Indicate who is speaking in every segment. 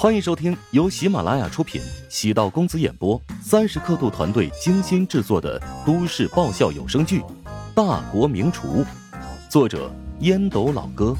Speaker 1: 欢迎收听由喜马拉雅出品、喜道公子演播、三十刻度团队精心制作的都市爆笑有声剧《大国名厨》，作者烟斗老哥，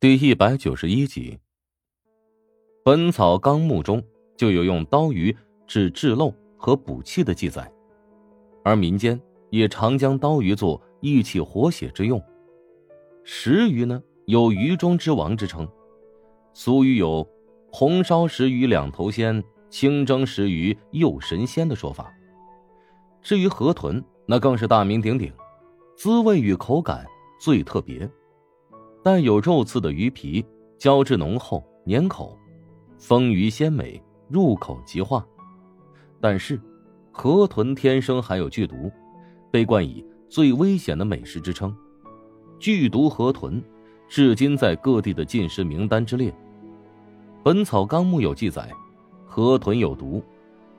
Speaker 1: 第一百九十一集。《本草纲目》中就有用刀鱼治治漏和补气的记载，而民间也常将刀鱼做益气活血之用。食鱼呢？有鱼中之王之称，俗语有“红烧食鱼两头鲜，清蒸食鱼又神仙”的说法。至于河豚，那更是大名鼎鼎，滋味与口感最特别，带有肉刺的鱼皮，胶质浓厚，粘口，丰腴鲜美，入口即化。但是，河豚天生含有剧毒，被冠以最危险的美食之称，剧毒河豚。至今在各地的禁食名单之列，《本草纲目》有记载，河豚有毒，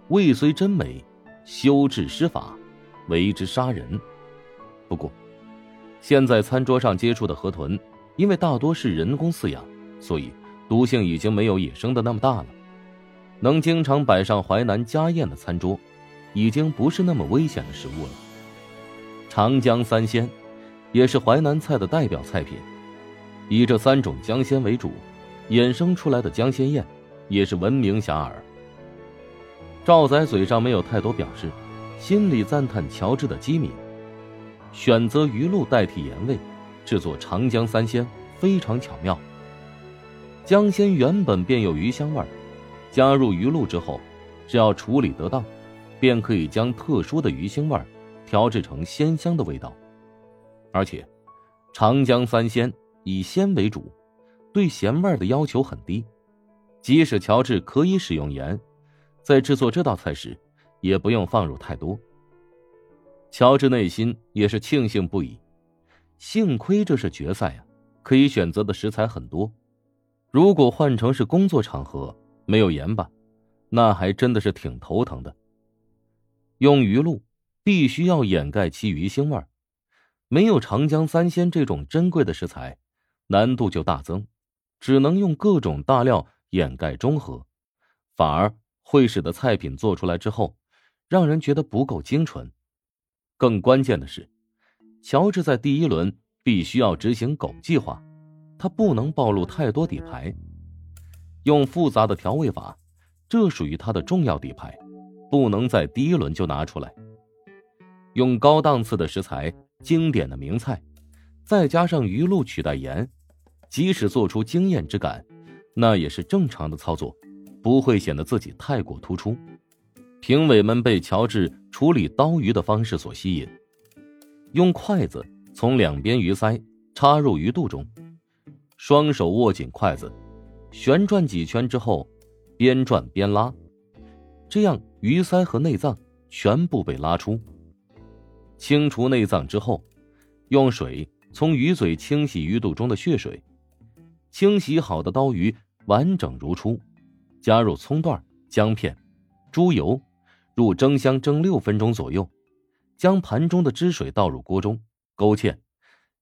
Speaker 1: 味虽真美，修治施法，为之杀人。不过，现在餐桌上接触的河豚，因为大多是人工饲养，所以毒性已经没有野生的那么大了。能经常摆上淮南家宴的餐桌，已经不是那么危险的食物了。长江三鲜，也是淮南菜的代表菜品。以这三种江鲜为主，衍生出来的江鲜宴，也是闻名遐迩。赵仔嘴上没有太多表示，心里赞叹乔治的机敏，选择鱼露代替盐味，制作长江三鲜非常巧妙。江鲜原本便有鱼香味儿，加入鱼露之后，只要处理得当，便可以将特殊的鱼腥味儿调制成鲜香的味道。而且，长江三鲜。以鲜为主，对咸味的要求很低。即使乔治可以使用盐，在制作这道菜时，也不用放入太多。乔治内心也是庆幸不已，幸亏这是决赛呀，可以选择的食材很多。如果换成是工作场合，没有盐巴，那还真的是挺头疼的。用鱼露必须要掩盖其鱼腥味儿没有长江三鲜这种珍贵的食材。难度就大增，只能用各种大料掩盖中和，反而会使得菜品做出来之后，让人觉得不够精纯。更关键的是，乔治在第一轮必须要执行狗计划，他不能暴露太多底牌，用复杂的调味法，这属于他的重要底牌，不能在第一轮就拿出来。用高档次的食材，经典的名菜，再加上鱼露取代盐。即使做出惊艳之感，那也是正常的操作，不会显得自己太过突出。评委们被乔治处理刀鱼的方式所吸引，用筷子从两边鱼鳃插入鱼肚中，双手握紧筷子，旋转几圈之后，边转边拉，这样鱼鳃和内脏全部被拉出。清除内脏之后，用水从鱼嘴清洗鱼肚中的血水。清洗好的刀鱼完整如初，加入葱段、姜片、猪油，入蒸箱蒸六分钟左右，将盘中的汁水倒入锅中勾芡，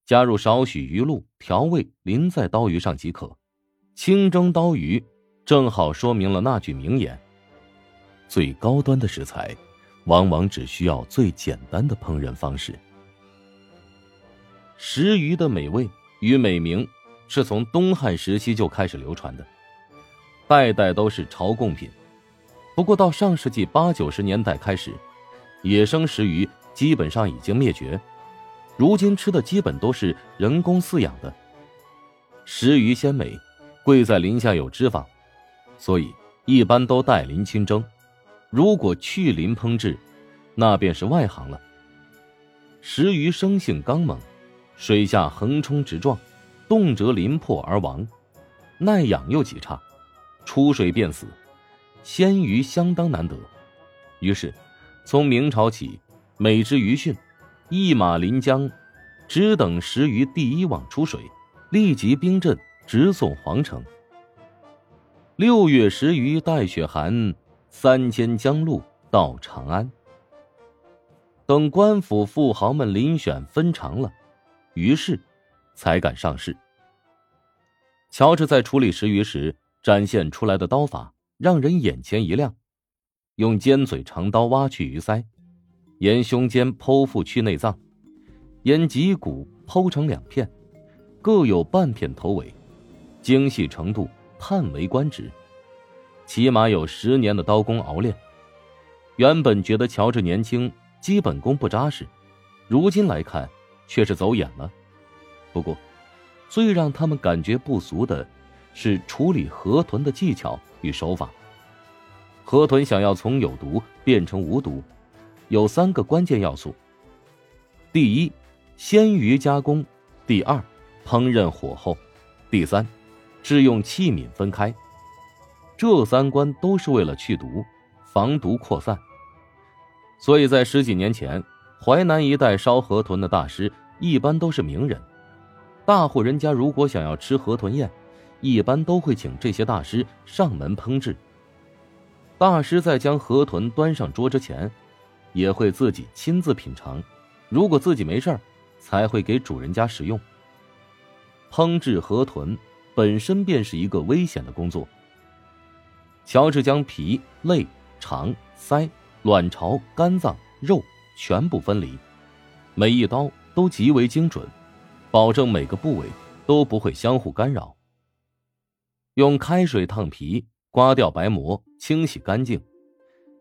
Speaker 1: 加入少许鱼露调味，淋在刀鱼上即可。清蒸刀鱼正好说明了那句名言：最高端的食材，往往只需要最简单的烹饪方式。食鱼的美味与美名。是从东汉时期就开始流传的，代代都是朝贡品。不过到上世纪八九十年代开始，野生食鱼基本上已经灭绝，如今吃的基本都是人工饲养的。食鱼鲜美，贵在鳞下有脂肪，所以一般都带鳞清蒸。如果去鳞烹制，那便是外行了。食鱼生性刚猛，水下横冲直撞。动辄临破而亡，耐养又极差，出水便死，鲜鱼相当难得。于是，从明朝起，每只鱼汛，一马临江，只等食鱼第一网出水，立即兵阵直送皇城。六月食鱼带雪寒，三千江路到长安。等官府富豪们遴选分尝了，于是。才敢上市。乔治在处理石鱼时展现出来的刀法让人眼前一亮，用尖嘴长刀挖去鱼鳃，沿胸肩剖腹去内脏，沿脊骨剖成两片，各有半片头尾，精细程度叹为观止，起码有十年的刀工熬练。原本觉得乔治年轻，基本功不扎实，如今来看却是走眼了。不过，最让他们感觉不俗的，是处理河豚的技巧与手法。河豚想要从有毒变成无毒，有三个关键要素：第一，鲜鱼加工；第二，烹饪火候；第三，是用器皿分开。这三关都是为了去毒。防毒扩散，所以在十几年前，淮南一带烧河豚的大师一般都是名人。大户人家如果想要吃河豚宴，一般都会请这些大师上门烹制。大师在将河豚端上桌之前，也会自己亲自品尝，如果自己没事儿，才会给主人家食用。烹制河豚本身便是一个危险的工作。乔治将皮、肋。肠、腮、卵巢、肝脏、肉全部分离，每一刀都极为精准，保证每个部位都不会相互干扰。用开水烫皮，刮掉白膜，清洗干净，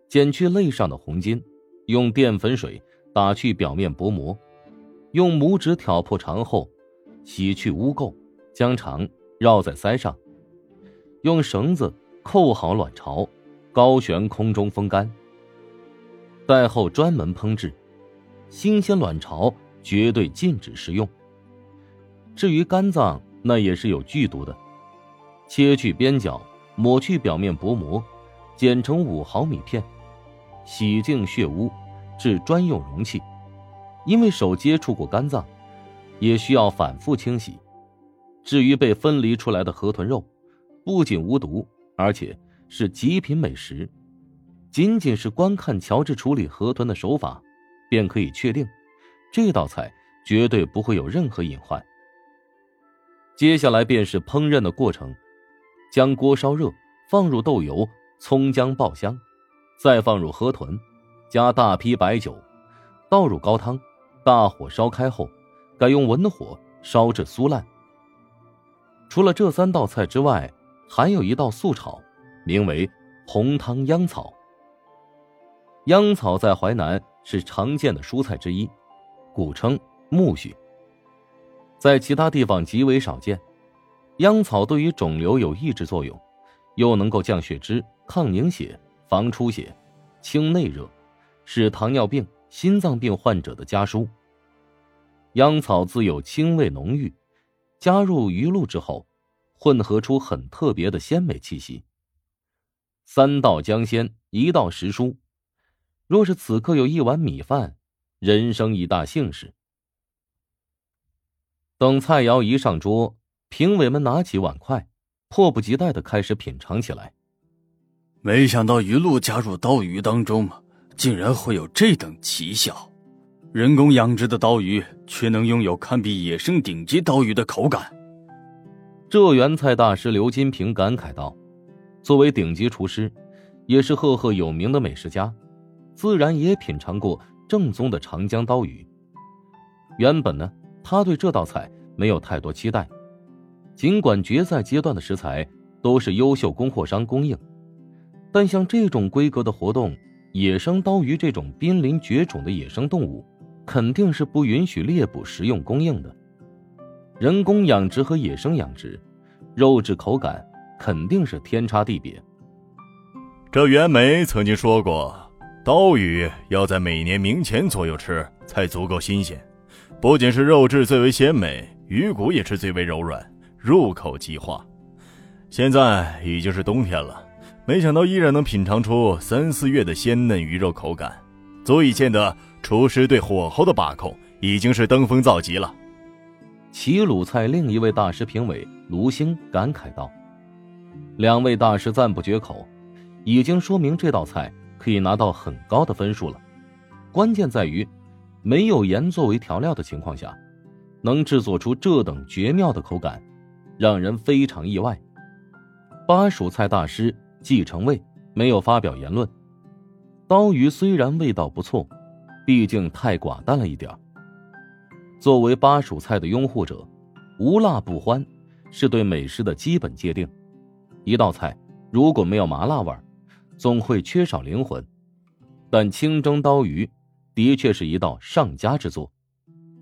Speaker 1: 剪去肋上的红筋，用淀粉水打去表面薄膜，用拇指挑破肠后，洗去污垢，将肠绕在腮上，用绳子扣好卵巢。高悬空中风干，待后专门烹制。新鲜卵巢绝对禁止食用。至于肝脏，那也是有剧毒的。切去边角，抹去表面薄膜，剪成五毫米片，洗净血污，至专用容器。因为手接触过肝脏，也需要反复清洗。至于被分离出来的河豚肉，不仅无毒，而且。是极品美食，仅仅是观看乔治处理河豚的手法，便可以确定，这道菜绝对不会有任何隐患。接下来便是烹饪的过程，将锅烧热，放入豆油、葱姜爆香，再放入河豚，加大批白酒，倒入高汤，大火烧开后，改用文火烧至酥烂。除了这三道菜之外，还有一道素炒。名为红汤秧草。秧草在淮南是常见的蔬菜之一，古称苜蓿，在其他地方极为少见。秧草对于肿瘤有抑制作用，又能够降血脂、抗凝血、防出血、清内热，是糖尿病、心脏病患者的家蔬。秧草自有清味浓郁，加入鱼露之后，混合出很特别的鲜美气息。三道姜鲜，一道时蔬。若是此刻有一碗米饭，人生一大幸事。等菜肴一上桌，评委们拿起碗筷，迫不及待的开始品尝起来。
Speaker 2: 没想到鱼露加入刀鱼当中，竟然会有这等奇效。人工养殖的刀鱼却能拥有堪比野生顶级刀鱼的口感。
Speaker 1: 浙园菜大师刘金平感慨道。作为顶级厨师，也是赫赫有名的美食家，自然也品尝过正宗的长江刀鱼。原本呢，他对这道菜没有太多期待，尽管决赛阶段的食材都是优秀供货商供应，但像这种规格的活动，野生刀鱼这种濒临绝种的野生动物，肯定是不允许猎捕食用供应的。人工养殖和野生养殖，肉质口感。肯定是天差地别。
Speaker 3: 这袁枚曾经说过，刀鱼要在每年明前左右吃才足够新鲜，不仅是肉质最为鲜美，鱼骨也是最为柔软，入口即化。现在已经是冬天了，没想到依然能品尝出三四月的鲜嫩鱼肉口感，足以见得厨师对火候的把控已经是登峰造极了。
Speaker 1: 齐鲁菜另一位大师评委卢星感慨道。两位大师赞不绝口，已经说明这道菜可以拿到很高的分数了。关键在于，没有盐作为调料的情况下，能制作出这等绝妙的口感，让人非常意外。巴蜀菜大师季承卫没有发表言论。刀鱼虽然味道不错，毕竟太寡淡了一点作为巴蜀菜的拥护者，无辣不欢是对美食的基本界定。一道菜如果没有麻辣味总会缺少灵魂。但清蒸刀鱼的确是一道上佳之作，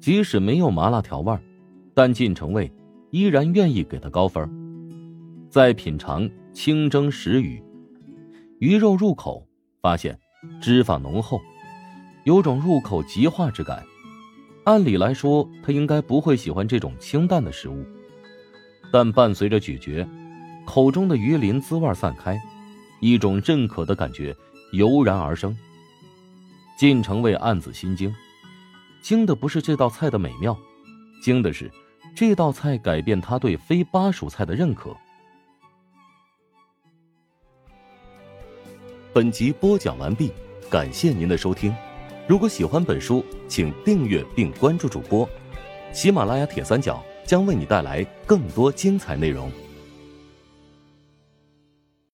Speaker 1: 即使没有麻辣调味但晋城卫依然愿意给他高分。再品尝清蒸石鱼，鱼肉入口，发现脂肪浓厚，有种入口即化之感。按理来说，他应该不会喜欢这种清淡的食物，但伴随着咀嚼，口中的鱼鳞滋味散开，一种认可的感觉油然而生。晋城卫暗自心惊，惊的不是这道菜的美妙，惊的是这道菜改变他对非巴蜀菜的认可。本集播讲完毕，感谢您的收听。如果喜欢本书，请订阅并关注主播。喜马拉雅铁三角将为你带来更多精彩内容。